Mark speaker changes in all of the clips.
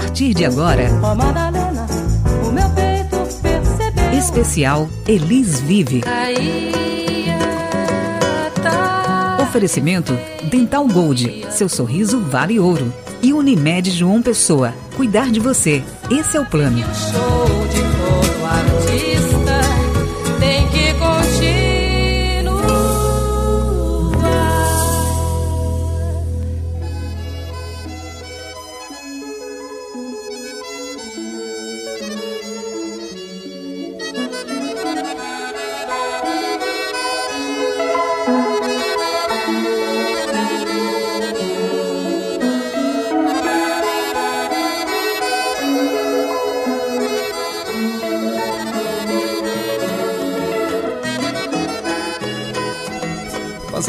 Speaker 1: partir de agora. Especial Elis Vive. Oferecimento Dental Gold. Seu sorriso vale ouro. E Unimed João Pessoa. Cuidar de você. Esse é o plano.
Speaker 2: Show de foto artista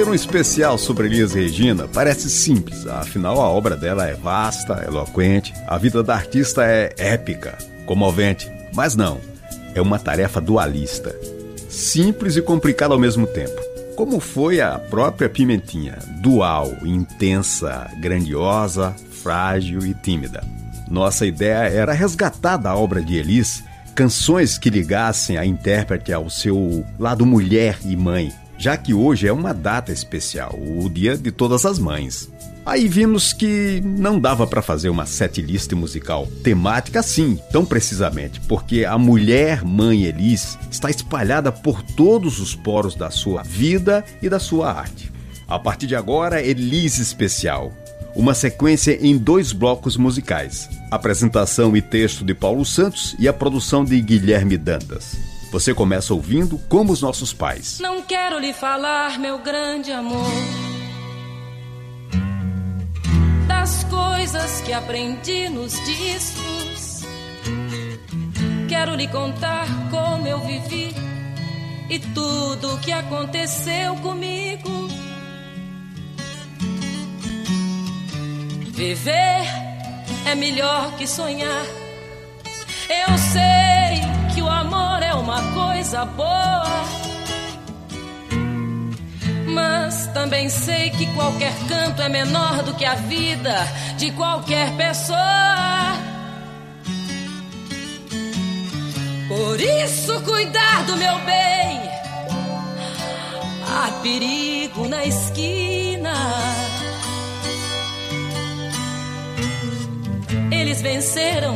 Speaker 3: Fazer um especial sobre Elis Regina parece simples, afinal a obra dela é vasta, eloquente, a vida da artista é épica, comovente, mas não, é uma tarefa dualista, simples e complicada ao mesmo tempo. Como foi a própria Pimentinha, dual, intensa, grandiosa, frágil e tímida. Nossa ideia era resgatar da obra de Elis canções que ligassem a intérprete ao seu lado mulher e mãe, já que hoje é uma data especial, o Dia de Todas as Mães. Aí vimos que não dava para fazer uma setlist musical temática assim, tão precisamente, porque a mulher mãe Elis está espalhada por todos os poros da sua vida e da sua arte. A partir de agora, Elis Especial. Uma sequência em dois blocos musicais: apresentação e texto de Paulo Santos e a produção de Guilherme Dantas. Você começa ouvindo Como os Nossos Pais.
Speaker 2: Não quero lhe falar, meu grande amor, das coisas que aprendi nos discos. Quero lhe contar como eu vivi e tudo o que aconteceu comigo. Viver é melhor que sonhar. Eu sei uma coisa boa. Mas também sei que qualquer canto é menor do que a vida de qualquer pessoa. Por isso, cuidar do meu bem. Há perigo na esquina. Eles venceram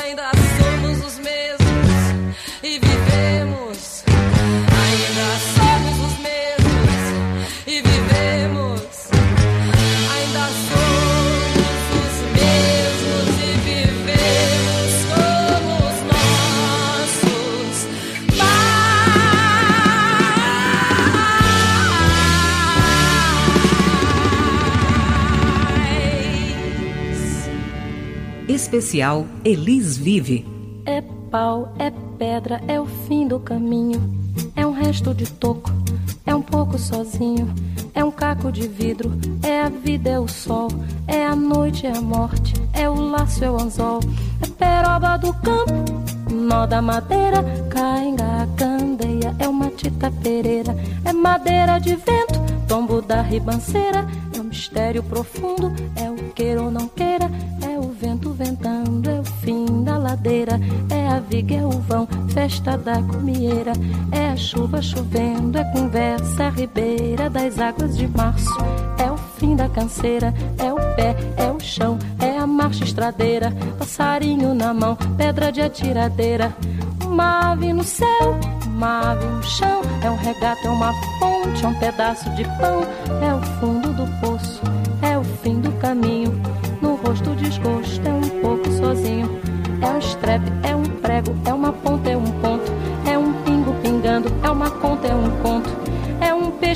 Speaker 4: Nós ainda somos
Speaker 1: Especial Elis Vive.
Speaker 2: É pau, é pedra, é o fim do caminho. É um resto de toco, é um pouco sozinho. É um caco de vidro, é a vida, é o sol. É a noite, é a morte, é o laço, é o anzol. É peroba do campo, nó da madeira. Cainga, candeia, é uma tita pereira. É madeira de vento, tombo da ribanceira. É um mistério profundo, é o queira ou não queira. É ventando, é o fim da ladeira. É a viga, é o vão, festa da comieira. É a chuva chovendo, é conversa, a ribeira das águas de março. É o fim da canseira, é o pé, é o chão, é a marcha estradeira. Passarinho na mão, pedra de atiradeira. Uma ave no céu, uma ave no chão. É um regato, é uma fonte, é um pedaço de pão. É o fundo do poço, é o fim do caminho. No rosto desgosto,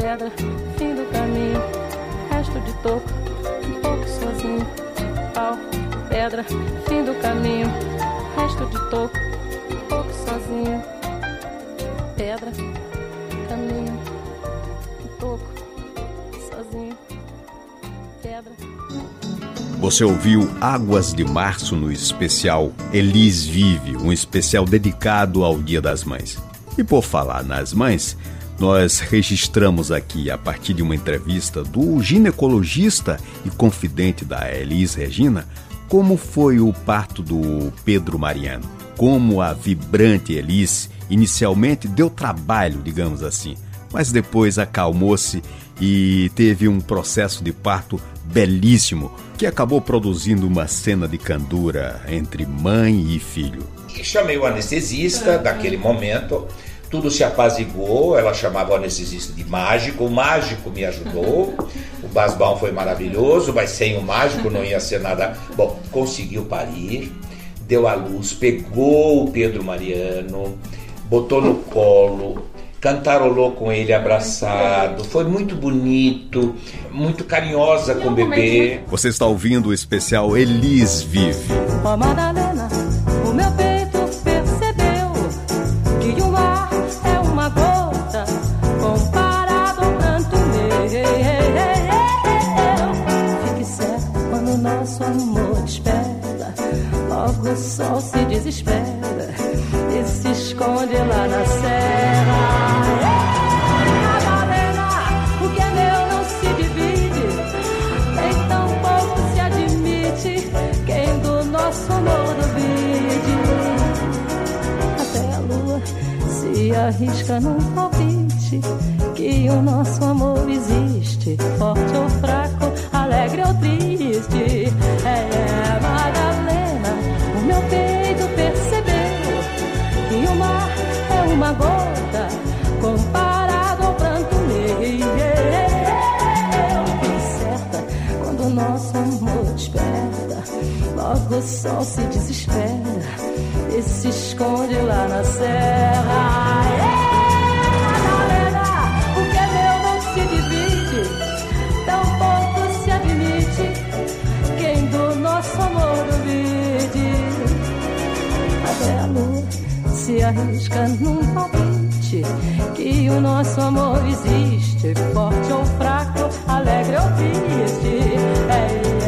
Speaker 2: pedra, fim do caminho. Resto de toco, um pouco sozinho. Pau, pedra, fim do caminho. Resto de toco, um pouco sozinho. Pedra, caminho, toco, sozinho. Pedra.
Speaker 3: Você ouviu Águas de Março no especial Elis Vive, um especial dedicado ao Dia das Mães. E por falar nas mães, nós registramos aqui, a partir de uma entrevista do ginecologista e confidente da Elis Regina, como foi o parto do Pedro Mariano. Como a vibrante Elis inicialmente deu trabalho, digamos assim, mas depois acalmou-se e teve um processo de parto belíssimo que acabou produzindo uma cena de candura entre mãe e filho.
Speaker 5: E chamei o anestesista daquele momento, tudo se apaziguou, ela chamava o anestesista de mágico, o mágico me ajudou, o basbão foi maravilhoso, mas sem o mágico não ia ser nada. Bom, conseguiu parir, deu à luz, pegou o Pedro Mariano, botou no colo, cantarolou com ele abraçado. Foi muito bonito, muito carinhosa com o bebê.
Speaker 3: Você está ouvindo o especial Elis Vive.
Speaker 2: Num palpite que o nosso amor existe, forte ou fraco, alegre ou triste. É, Madalena, o meu peito percebeu que o mar é uma gota comparado ao pranto meu. Incerta quando o nosso amor desperta, logo o sol se desespera e se esconde lá na serra. Se arrisca num palpite que o nosso amor existe, forte ou fraco, alegre ou triste. É,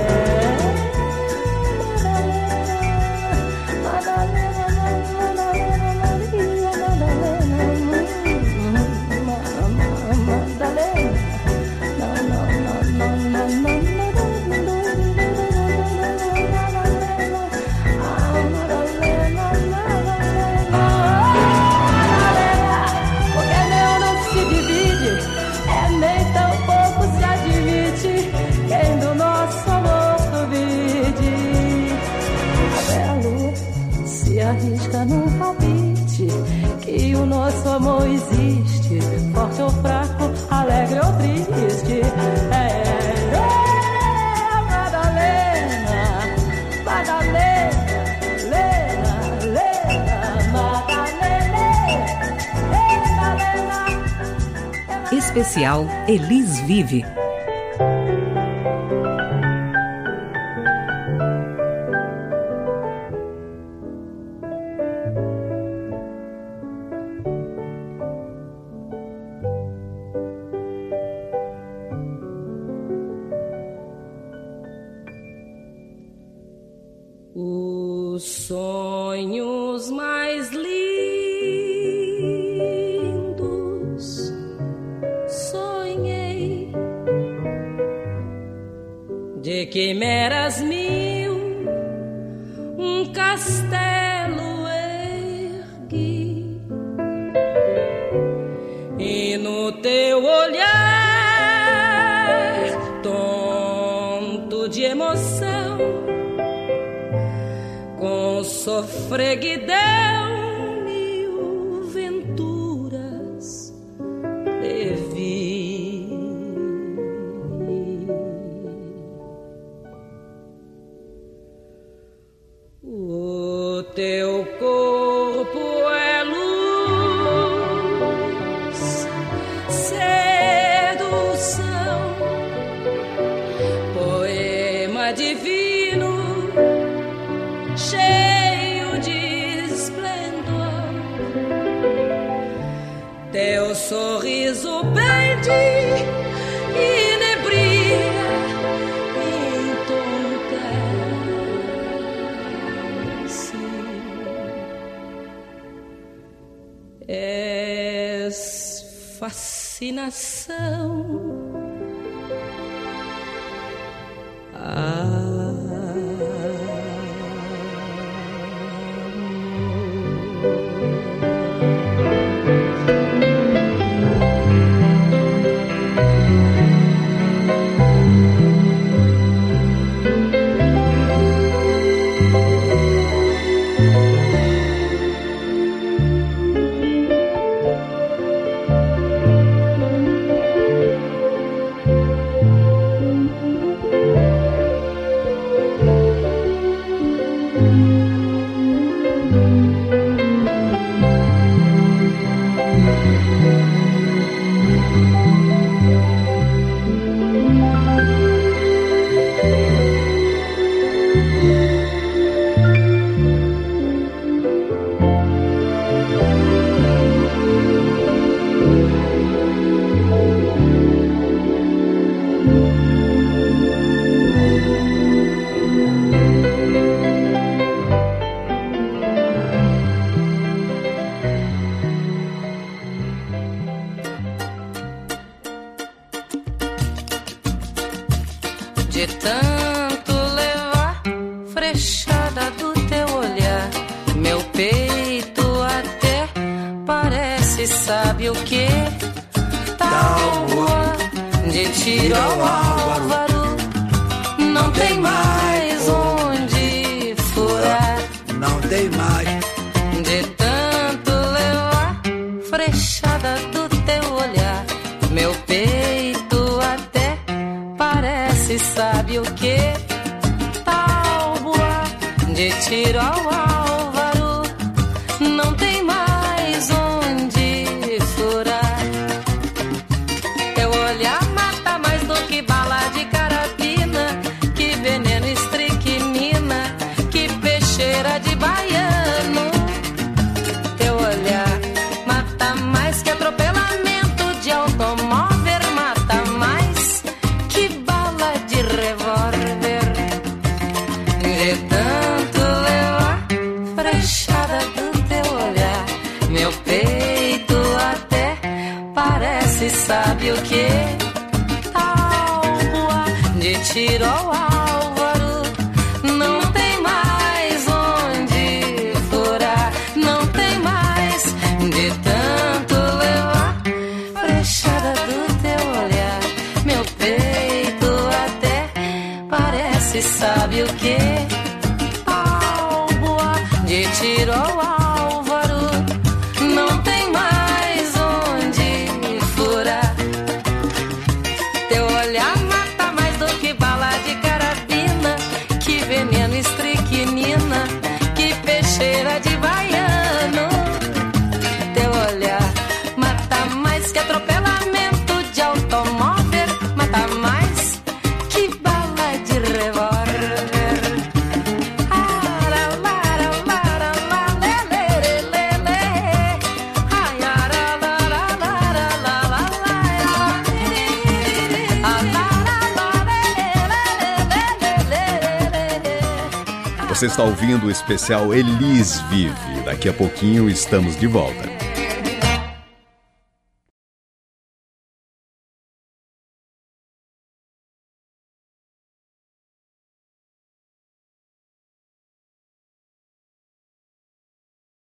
Speaker 2: Especial Elis Vive. De quimeras mil, um castelo ergui. E no teu olhar tonto de emoção com sofreguidão sorriso pede e nebria, entorpece. És fascinação. De tanto levar frechada do teu olhar, meu peito até parece, sabe o que? Tal boa de tiro ao sabe o que? Alvoa de tiro ao álvaro, não tem
Speaker 1: mais onde furar,
Speaker 4: não tem mais de tanto levar. fechada do teu olhar, meu peito até parece, sabe o que? Alvoa de tiro álvaro.
Speaker 3: Você está ouvindo o especial Elis Vive. Daqui a pouquinho estamos de volta.